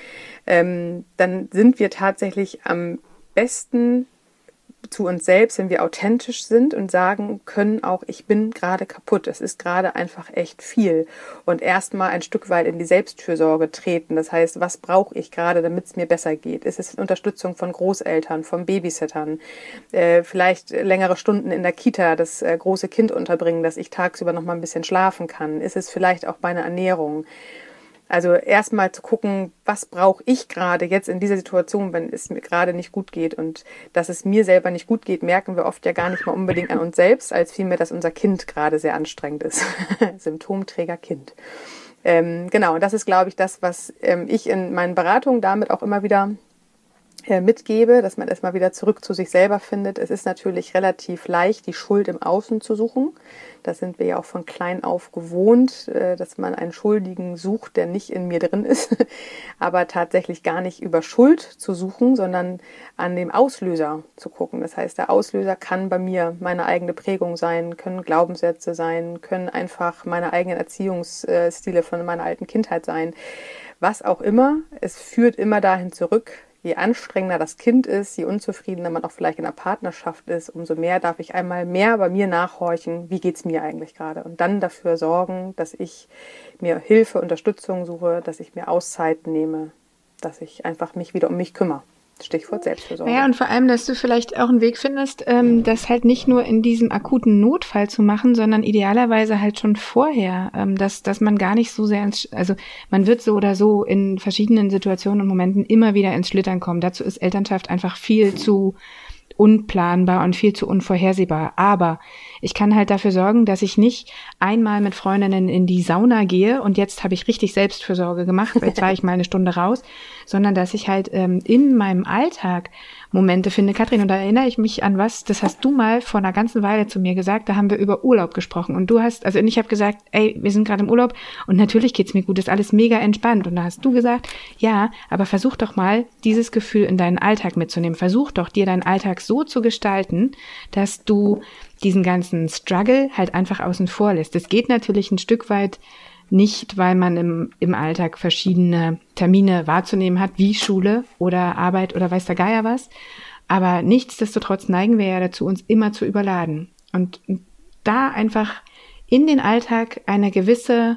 ähm, dann sind wir tatsächlich am besten zu uns selbst, wenn wir authentisch sind und sagen können auch, ich bin gerade kaputt, es ist gerade einfach echt viel und erstmal ein Stück weit in die Selbstfürsorge treten. Das heißt, was brauche ich gerade, damit es mir besser geht? Ist es Unterstützung von Großeltern, von Babysittern, äh, vielleicht längere Stunden in der Kita, das äh, große Kind unterbringen, dass ich tagsüber noch mal ein bisschen schlafen kann? Ist es vielleicht auch meine Ernährung? Also erstmal zu gucken, was brauche ich gerade jetzt in dieser Situation, wenn es mir gerade nicht gut geht. Und dass es mir selber nicht gut geht, merken wir oft ja gar nicht mal unbedingt an uns selbst, als vielmehr, dass unser Kind gerade sehr anstrengend ist. Symptomträger Kind. Ähm, genau, und das ist, glaube ich, das, was ähm, ich in meinen Beratungen damit auch immer wieder mitgebe, dass man erstmal wieder zurück zu sich selber findet. Es ist natürlich relativ leicht, die Schuld im Außen zu suchen. Das sind wir ja auch von klein auf gewohnt, äh, dass man einen Schuldigen sucht, der nicht in mir drin ist, aber tatsächlich gar nicht über Schuld zu suchen, sondern an dem Auslöser zu gucken. Das heißt, der Auslöser kann bei mir meine eigene Prägung sein, können Glaubenssätze sein, können einfach meine eigenen Erziehungsstile von meiner alten Kindheit sein. Was auch immer, es führt immer dahin zurück, je anstrengender das Kind ist, je unzufriedener man auch vielleicht in der Partnerschaft ist, umso mehr darf ich einmal mehr bei mir nachhorchen, wie geht's mir eigentlich gerade und dann dafür sorgen, dass ich mir Hilfe, Unterstützung suche, dass ich mir Auszeiten nehme, dass ich einfach mich wieder um mich kümmere. Stichwort Selbstversorgung. Ja, und vor allem, dass du vielleicht auch einen Weg findest, ähm, das halt nicht nur in diesem akuten Notfall zu machen, sondern idealerweise halt schon vorher, ähm, dass, dass man gar nicht so sehr ins, also man wird so oder so in verschiedenen Situationen und Momenten immer wieder ins Schlittern kommen. Dazu ist Elternschaft einfach viel zu unplanbar und viel zu unvorhersehbar. Aber ich kann halt dafür sorgen, dass ich nicht einmal mit Freundinnen in die Sauna gehe und jetzt habe ich richtig Selbstfürsorge gemacht, weil jetzt war ich mal eine Stunde raus, sondern dass ich halt ähm, in meinem Alltag Momente finde. Katrin, und da erinnere ich mich an was, das hast du mal vor einer ganzen Weile zu mir gesagt, da haben wir über Urlaub gesprochen und du hast, also ich habe gesagt, ey, wir sind gerade im Urlaub und natürlich geht's mir gut, ist alles mega entspannt und da hast du gesagt, ja, aber versuch doch mal dieses Gefühl in deinen Alltag mitzunehmen. Versuch doch dir deinen Alltag so zu gestalten, dass du diesen ganzen Struggle halt einfach außen vor lässt. Es geht natürlich ein Stück weit nicht, weil man im, im Alltag verschiedene Termine wahrzunehmen hat, wie Schule oder Arbeit oder weiß der Geier was. Aber nichtsdestotrotz neigen wir ja dazu, uns immer zu überladen. Und da einfach in den Alltag eine gewisse,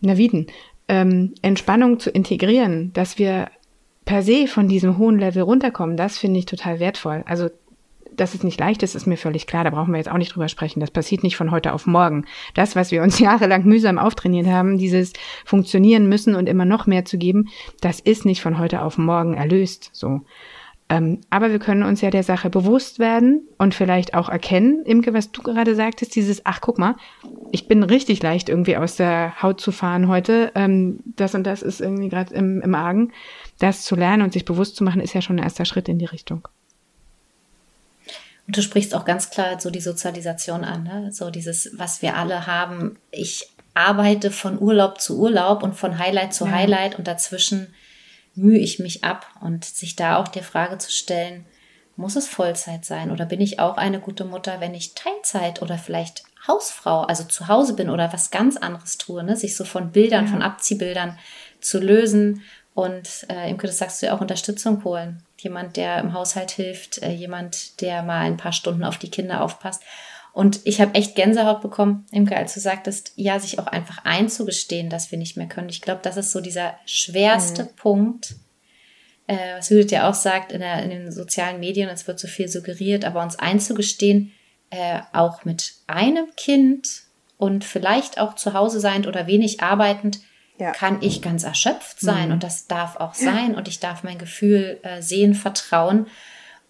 na wie denn, ähm, Entspannung zu integrieren, dass wir per se von diesem hohen Level runterkommen, das finde ich total wertvoll. Also dass es nicht leicht ist, ist mir völlig klar. Da brauchen wir jetzt auch nicht drüber sprechen. Das passiert nicht von heute auf morgen. Das, was wir uns jahrelang mühsam auftrainiert haben, dieses funktionieren müssen und immer noch mehr zu geben, das ist nicht von heute auf morgen erlöst. So. Ähm, aber wir können uns ja der Sache bewusst werden und vielleicht auch erkennen, Imke, was du gerade sagtest, dieses, ach guck mal, ich bin richtig leicht irgendwie aus der Haut zu fahren heute. Ähm, das und das ist irgendwie gerade im, im Argen. Das zu lernen und sich bewusst zu machen, ist ja schon ein erster Schritt in die Richtung. Und du sprichst auch ganz klar so die Sozialisation an, ne? so dieses, was wir alle haben. Ich arbeite von Urlaub zu Urlaub und von Highlight zu ja. Highlight und dazwischen mühe ich mich ab und sich da auch die Frage zu stellen, muss es Vollzeit sein oder bin ich auch eine gute Mutter, wenn ich Teilzeit oder vielleicht Hausfrau, also zu Hause bin oder was ganz anderes tue, ne? sich so von Bildern, ja. von Abziehbildern zu lösen und äh, Imke, das sagst du ja auch, Unterstützung holen. Jemand, der im Haushalt hilft, äh, jemand, der mal ein paar Stunden auf die Kinder aufpasst. Und ich habe echt Gänsehaut bekommen, Imke, als du sagtest, ja, sich auch einfach einzugestehen, dass wir nicht mehr können. Ich glaube, das ist so dieser schwerste mhm. Punkt, äh, was Judith ja auch sagt in, der, in den sozialen Medien, es wird so viel suggeriert, aber uns einzugestehen, äh, auch mit einem Kind und vielleicht auch zu Hause seiend oder wenig arbeitend, ja. kann ich ganz erschöpft sein mhm. und das darf auch sein und ich darf mein Gefühl äh, sehen, vertrauen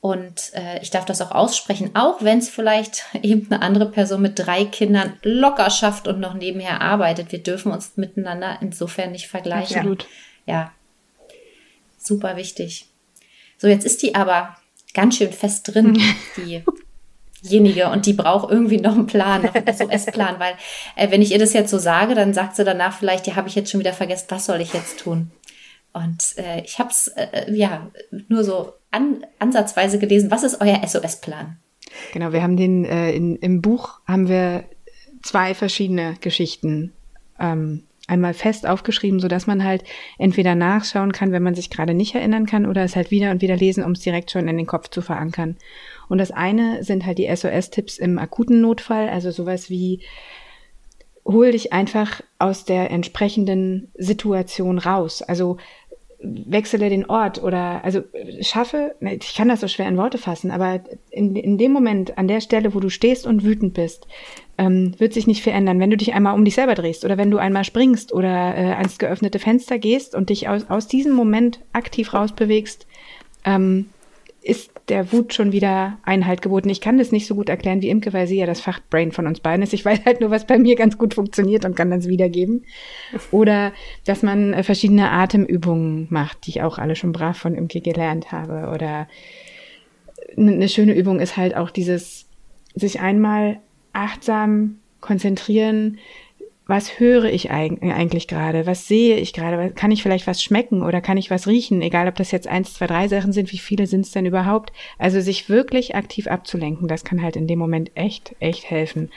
und äh, ich darf das auch aussprechen, auch wenn es vielleicht eben eine andere Person mit drei Kindern locker schafft und noch nebenher arbeitet. Wir dürfen uns miteinander insofern nicht vergleichen. Absolut. Ja, super wichtig. So, jetzt ist die aber ganz schön fest drin, diejenige, und die braucht irgendwie noch einen Plan, noch einen SOS-Plan, weil äh, wenn ich ihr das jetzt so sage, dann sagt sie danach vielleicht, ja, habe ich jetzt schon wieder vergessen, was soll ich jetzt tun? Und äh, ich habe es äh, ja nur so an, ansatzweise gelesen. Was ist euer SOS-Plan? Genau, wir haben den äh, in, im Buch haben wir zwei verschiedene Geschichten ähm, einmal fest aufgeschrieben, so dass man halt entweder nachschauen kann, wenn man sich gerade nicht erinnern kann, oder es halt wieder und wieder lesen, um es direkt schon in den Kopf zu verankern. Und das eine sind halt die SOS-Tipps im akuten Notfall, also sowas wie hol dich einfach aus der entsprechenden Situation raus. Also wechsle den Ort oder also schaffe, ich kann das so schwer in Worte fassen, aber in, in dem Moment, an der Stelle, wo du stehst und wütend bist, ähm, wird sich nicht verändern. Wenn du dich einmal um dich selber drehst oder wenn du einmal springst oder äh, ans geöffnete Fenster gehst und dich aus, aus diesem Moment aktiv rausbewegst, ähm, ist der Wut schon wieder Einhalt geboten. Ich kann das nicht so gut erklären wie Imke, weil sie ja das Fachbrain von uns beiden ist. Ich weiß halt nur, was bei mir ganz gut funktioniert und kann das wiedergeben. Oder dass man äh, verschiedene Atemübungen macht, die ich auch alle schon brav von Imke gelernt habe. Oder eine schöne Übung ist halt auch dieses sich einmal achtsam konzentrieren, was höre ich eigentlich gerade? Was sehe ich gerade? Kann ich vielleicht was schmecken oder kann ich was riechen? Egal, ob das jetzt eins, zwei, drei Sachen sind, wie viele sind es denn überhaupt? Also sich wirklich aktiv abzulenken, das kann halt in dem Moment echt, echt helfen.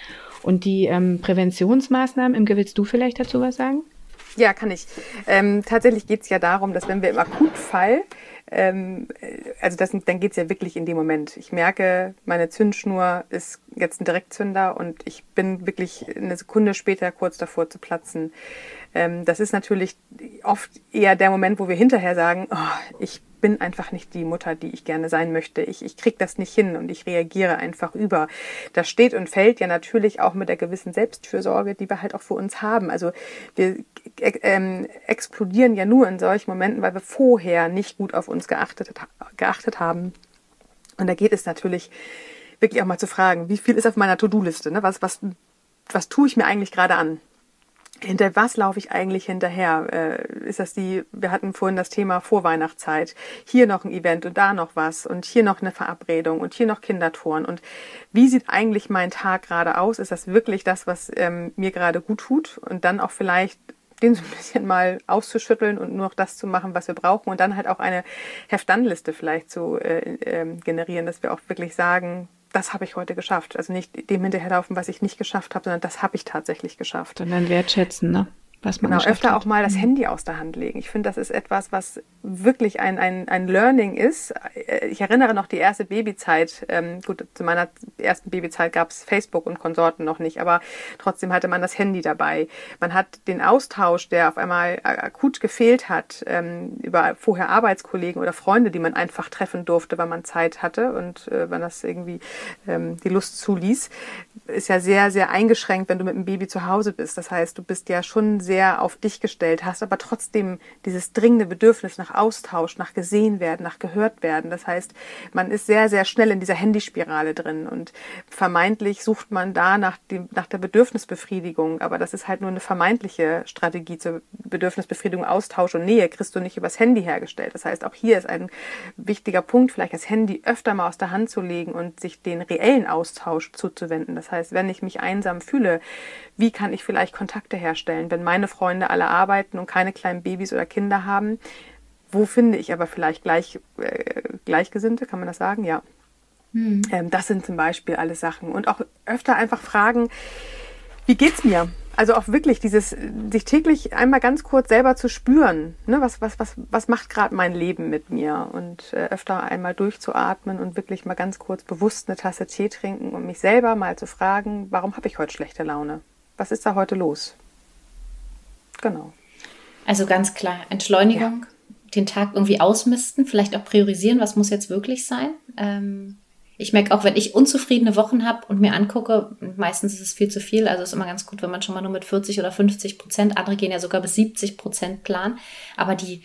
Und die ähm, Präventionsmaßnahmen, im willst du vielleicht dazu was sagen? Ja, kann ich. Ähm, tatsächlich geht es ja darum, dass wenn wir im Akutfall ähm, also das, dann geht's ja wirklich in dem Moment. Ich merke, meine Zündschnur ist jetzt ein Direktzünder und ich bin wirklich eine Sekunde später kurz davor zu platzen. Ähm, das ist natürlich oft eher der Moment, wo wir hinterher sagen, oh, ich bin einfach nicht die Mutter, die ich gerne sein möchte. Ich, ich krieg das nicht hin und ich reagiere einfach über. Das steht und fällt ja natürlich auch mit der gewissen Selbstfürsorge, die wir halt auch für uns haben. Also wir ähm, explodieren ja nur in solchen Momenten, weil wir vorher nicht gut auf uns geachtet, geachtet haben. Und da geht es natürlich wirklich auch mal zu fragen, wie viel ist auf meiner To-Do-Liste? Ne? Was, was, was tue ich mir eigentlich gerade an? Hinter was laufe ich eigentlich hinterher? Äh, ist das die, wir hatten vorhin das Thema Vorweihnachtszeit, hier noch ein Event und da noch was und hier noch eine Verabredung und hier noch Kindertouren und wie sieht eigentlich mein Tag gerade aus? Ist das wirklich das, was ähm, mir gerade gut tut und dann auch vielleicht den so ein bisschen mal auszuschütteln und nur noch das zu machen, was wir brauchen und dann halt auch eine Heft-Dann-Liste vielleicht zu äh, äh, generieren, dass wir auch wirklich sagen, das habe ich heute geschafft. Also nicht dem hinterherlaufen, was ich nicht geschafft habe, sondern das habe ich tatsächlich geschafft. Sondern wertschätzen, ne? Was man genau, öfter auch mal das mhm. Handy aus der Hand legen. Ich finde, das ist etwas, was wirklich ein, ein, ein Learning ist. Ich erinnere noch die erste Babyzeit. Ähm, gut, zu meiner ersten Babyzeit gab es Facebook und Konsorten noch nicht, aber trotzdem hatte man das Handy dabei. Man hat den Austausch, der auf einmal akut gefehlt hat, ähm, über vorher Arbeitskollegen oder Freunde, die man einfach treffen durfte, weil man Zeit hatte und äh, wenn das irgendwie ähm, die Lust zuließ, ist ja sehr, sehr eingeschränkt, wenn du mit dem Baby zu Hause bist. Das heißt, du bist ja schon sehr sehr auf dich gestellt, hast aber trotzdem dieses dringende Bedürfnis nach Austausch, nach gesehen werden, nach gehört werden. Das heißt, man ist sehr, sehr schnell in dieser Handyspirale drin und vermeintlich sucht man da nach, dem, nach der Bedürfnisbefriedigung, aber das ist halt nur eine vermeintliche Strategie zur Bedürfnisbefriedigung, Austausch und Nähe kriegst du nicht übers Handy hergestellt. Das heißt, auch hier ist ein wichtiger Punkt, vielleicht das Handy öfter mal aus der Hand zu legen und sich den reellen Austausch zuzuwenden. Das heißt, wenn ich mich einsam fühle, wie kann ich vielleicht Kontakte herstellen, wenn meine Freunde alle arbeiten und keine kleinen Babys oder Kinder haben? Wo finde ich aber vielleicht gleich, äh, Gleichgesinnte, kann man das sagen? Ja. Hm. Ähm, das sind zum Beispiel alle Sachen. Und auch öfter einfach fragen, wie geht's mir? Also auch wirklich dieses, sich täglich einmal ganz kurz selber zu spüren, ne, was, was, was, was macht gerade mein Leben mit mir und äh, öfter einmal durchzuatmen und wirklich mal ganz kurz bewusst eine Tasse Tee trinken und mich selber mal zu fragen, warum habe ich heute schlechte Laune? Was ist da heute los? Genau. Also ganz klar, Entschleunigung, ja. den Tag irgendwie ausmisten, vielleicht auch priorisieren, was muss jetzt wirklich sein. Ähm, ich merke auch, wenn ich unzufriedene Wochen habe und mir angucke, meistens ist es viel zu viel. Also ist immer ganz gut, wenn man schon mal nur mit 40 oder 50 Prozent, andere gehen ja sogar bis 70 Prozent Plan. Aber die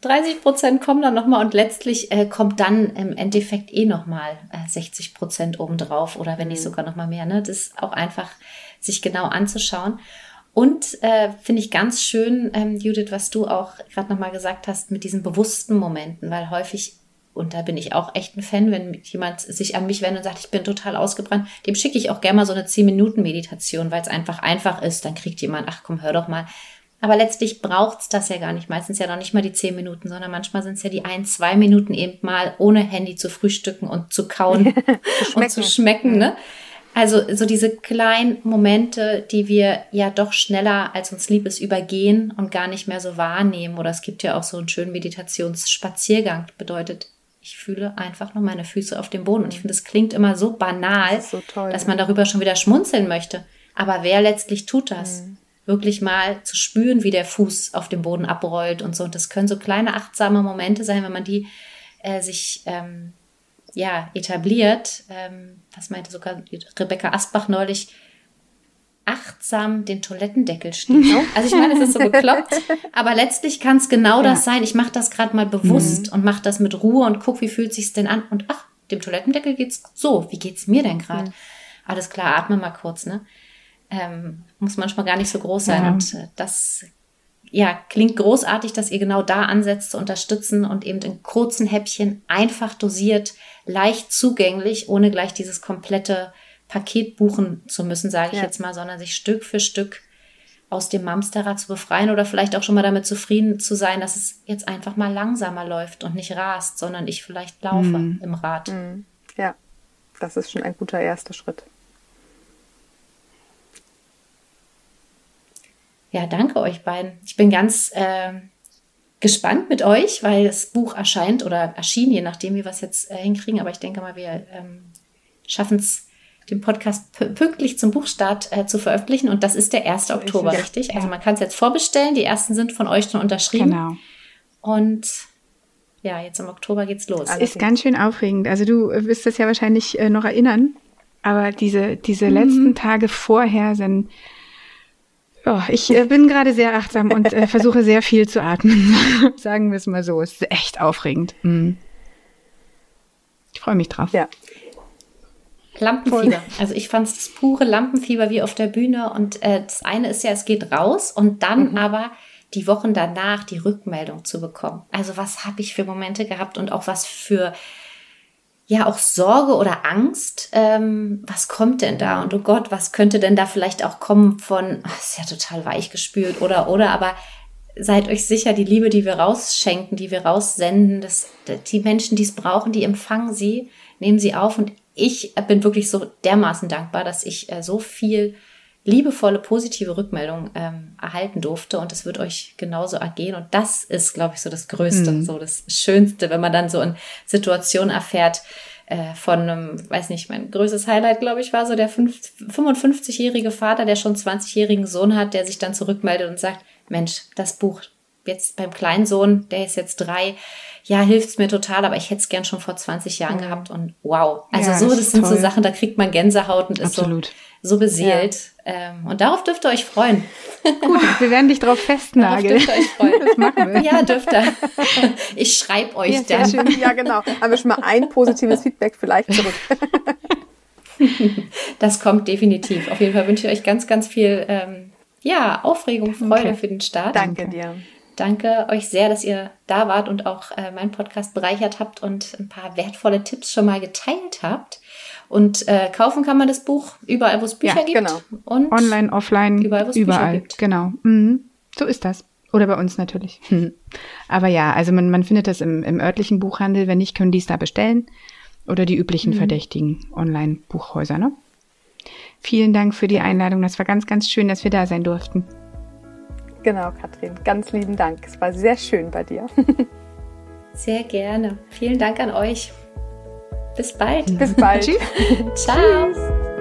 30 äh, Prozent kommen dann nochmal und letztlich äh, kommt dann im Endeffekt eh nochmal äh, 60 Prozent obendrauf oder wenn nicht mhm. sogar nochmal mehr. Ne? Das ist auch einfach, sich genau anzuschauen. Und äh, finde ich ganz schön, ähm, Judith, was du auch gerade nochmal gesagt hast mit diesen bewussten Momenten, weil häufig und da bin ich auch echt ein Fan, wenn jemand sich an mich wendet und sagt, ich bin total ausgebrannt, dem schicke ich auch gerne mal so eine 10-Minuten-Meditation, weil es einfach einfach ist. Dann kriegt jemand, ach komm, hör doch mal. Aber letztlich braucht's das ja gar nicht. Meistens ja noch nicht mal die 10 Minuten, sondern manchmal sind es ja die ein, zwei Minuten eben mal ohne Handy zu frühstücken und zu kauen und zu schmecken. Ne? Also so diese kleinen Momente, die wir ja doch schneller als uns lieb ist übergehen und gar nicht mehr so wahrnehmen. Oder es gibt ja auch so einen schönen Meditationsspaziergang, bedeutet ich fühle einfach nur meine Füße auf dem Boden. Und ich finde, es klingt immer so banal, das so toll, dass man darüber schon wieder schmunzeln möchte. Aber wer letztlich tut das? Mhm. Wirklich mal zu spüren, wie der Fuß auf dem Boden abrollt und so. Und das können so kleine achtsame Momente sein, wenn man die äh, sich ähm, ja etabliert. Ähm, was meinte sogar Rebecca Asbach neulich? achtsam den Toilettendeckel stehen. Also ich meine, es ist so bekloppt, aber letztlich kann es genau ja. das sein. Ich mache das gerade mal bewusst mhm. und mache das mit Ruhe und guck, wie fühlt sich's denn an und ach, dem Toilettendeckel geht's so. Wie geht's mir denn gerade? Mhm. Alles klar, atme mal kurz, ne? Ähm, muss manchmal gar nicht so groß sein ja. und äh, das ja, klingt großartig, dass ihr genau da ansetzt zu unterstützen und eben in kurzen Häppchen einfach dosiert, leicht zugänglich, ohne gleich dieses komplette Paket buchen zu müssen, sage ich ja. jetzt mal, sondern sich Stück für Stück aus dem Mamsterrad zu befreien oder vielleicht auch schon mal damit zufrieden zu sein, dass es jetzt einfach mal langsamer läuft und nicht rast, sondern ich vielleicht laufe mhm. im Rad. Mhm. Ja, das ist schon ein guter erster Schritt. Ja, danke euch beiden. Ich bin ganz äh, gespannt mit euch, weil das Buch erscheint oder erschien, je nachdem, wie wir es jetzt äh, hinkriegen. Aber ich denke mal, wir ähm, schaffen es den Podcast pünktlich zum Buchstart äh, zu veröffentlichen. Und das ist der 1. Oktober, ja, richtig? Ja. Also man kann es jetzt vorbestellen. Die ersten sind von euch schon unterschrieben. Genau. Und ja, jetzt im Oktober geht's los. Das ist ganz schön aufregend. Also du wirst das ja wahrscheinlich äh, noch erinnern. Aber diese, diese mhm. letzten Tage vorher sind, oh, ich äh, bin gerade sehr achtsam und äh, versuche sehr viel zu atmen. Sagen wir es mal so. Es ist echt aufregend. Mhm. Ich freue mich drauf. Ja, Lampenfieber. Also ich fand es das pure Lampenfieber wie auf der Bühne. Und äh, das eine ist ja, es geht raus und dann mhm. aber die Wochen danach die Rückmeldung zu bekommen. Also was habe ich für Momente gehabt und auch was für ja auch Sorge oder Angst. Ähm, was kommt denn da? Und oh Gott, was könnte denn da vielleicht auch kommen von, oh, ist ja total weich gespült oder oder, aber seid euch sicher, die Liebe, die wir rausschenken, die wir raussenden, das, die Menschen, die es brauchen, die empfangen sie, nehmen sie auf und ich bin wirklich so dermaßen dankbar, dass ich äh, so viel liebevolle, positive Rückmeldungen ähm, erhalten durfte und es wird euch genauso ergehen. Und das ist, glaube ich, so das Größte, mhm. so das Schönste, wenn man dann so in Situationen erfährt, äh, von einem, weiß nicht, mein größtes Highlight, glaube ich, war so der 55-jährige Vater, der schon 20-jährigen Sohn hat, der sich dann zurückmeldet und sagt, Mensch, das Buch, jetzt beim kleinen Sohn, der ist jetzt drei, ja, hilft's mir total, aber ich hätte es gern schon vor 20 Jahren mhm. gehabt und wow. Also ja, so, das, das sind toll. so Sachen, da kriegt man Gänsehaut und ist Absolut. so, so beseelt. Ja. Ähm, und darauf dürft ihr euch freuen. Gut, wir werden dich drauf festnageln. Darauf dürft ihr euch freuen. Das machen wir. Ja, dürft ihr. Ich schreibe euch ja, dann. Schön. Ja, genau. Haben wir schon mal ein positives Feedback vielleicht zurück. Das kommt definitiv. Auf jeden Fall wünsche ich euch ganz, ganz viel ähm, ja, Aufregung, Freude okay. für den Start. Danke dir. Danke euch sehr, dass ihr da wart und auch äh, meinen Podcast bereichert habt und ein paar wertvolle Tipps schon mal geteilt habt. Und äh, kaufen kann man das Buch überall, wo es Bücher ja, gibt. Genau. Und Online, offline, überall, wo es überall. Bücher gibt. Genau. Mhm. So ist das. Oder bei uns natürlich. Aber ja, also man, man findet das im, im örtlichen Buchhandel. Wenn nicht, können die es da bestellen. Oder die üblichen mhm. verdächtigen Online-Buchhäuser. Ne? Vielen Dank für die Einladung. Das war ganz, ganz schön, dass wir da sein durften. Genau, Katrin. Ganz lieben Dank. Es war sehr schön bei dir. sehr gerne. Vielen Dank an euch. Bis bald. Bis bald. Ciao. Tschüss.